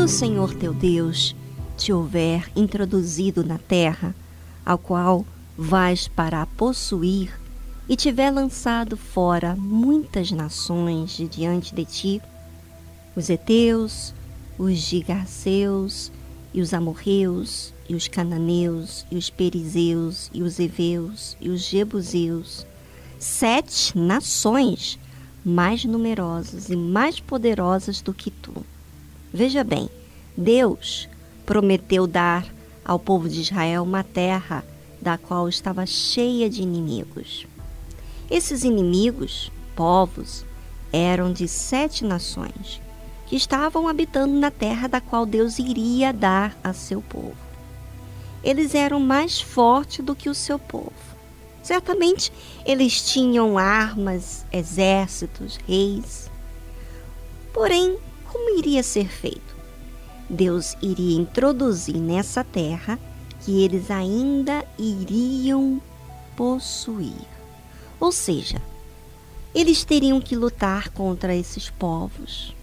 Quando o Senhor teu Deus te houver introduzido na terra, ao qual vais para a possuir, e tiver lançado fora muitas nações de diante de ti, os heteus, os gigaseus, e os amorreus, e os cananeus, e os perizeus, e os heveus, e os jebuseus, sete nações mais numerosas e mais poderosas do que tu Veja bem, Deus prometeu dar ao povo de Israel uma terra da qual estava cheia de inimigos. Esses inimigos, povos, eram de sete nações que estavam habitando na terra da qual Deus iria dar a seu povo. Eles eram mais fortes do que o seu povo. Certamente eles tinham armas, exércitos, reis. Porém, como iria ser feito? Deus iria introduzir nessa terra que eles ainda iriam possuir. Ou seja, eles teriam que lutar contra esses povos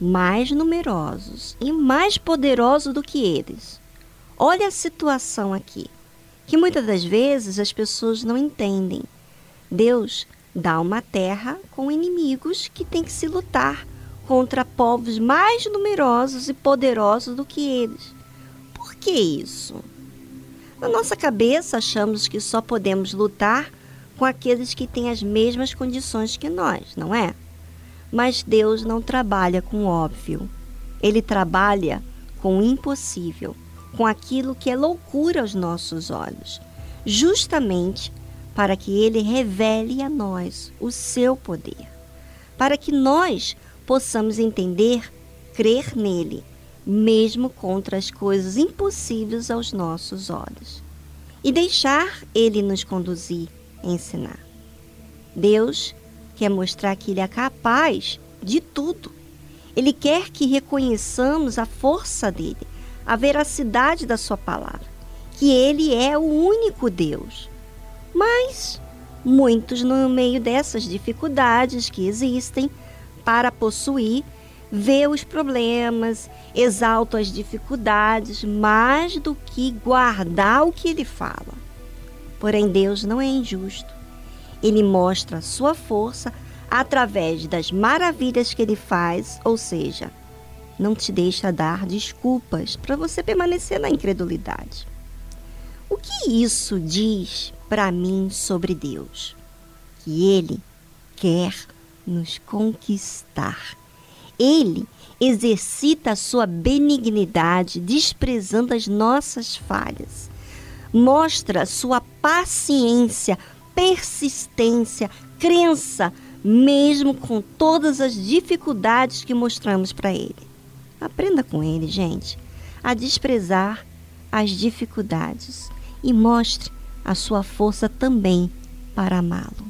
mais numerosos e mais poderosos do que eles. Olha a situação aqui, que muitas das vezes as pessoas não entendem. Deus dá uma terra com inimigos que tem que se lutar contra povos mais numerosos e poderosos do que eles. Por que isso? Na nossa cabeça, achamos que só podemos lutar com aqueles que têm as mesmas condições que nós, não é? Mas Deus não trabalha com o óbvio. Ele trabalha com o impossível, com aquilo que é loucura aos nossos olhos, justamente para que ele revele a nós o seu poder, para que nós possamos entender, crer nele, mesmo contra as coisas impossíveis aos nossos olhos, e deixar ele nos conduzir, ensinar. Deus quer mostrar que ele é capaz de tudo. Ele quer que reconheçamos a força dele, a veracidade da sua palavra, que ele é o único Deus. Mas muitos, no meio dessas dificuldades que existem, para possuir, vê os problemas, exalta as dificuldades, mais do que guardar o que ele fala. Porém, Deus não é injusto. Ele mostra a sua força através das maravilhas que ele faz, ou seja, não te deixa dar desculpas para você permanecer na incredulidade. O que isso diz para mim sobre Deus? Que ele quer nos conquistar. Ele exercita a sua benignidade, desprezando as nossas falhas. Mostra sua paciência, persistência, crença, mesmo com todas as dificuldades que mostramos para ele. Aprenda com ele, gente, a desprezar as dificuldades e mostre a sua força também para amá-lo.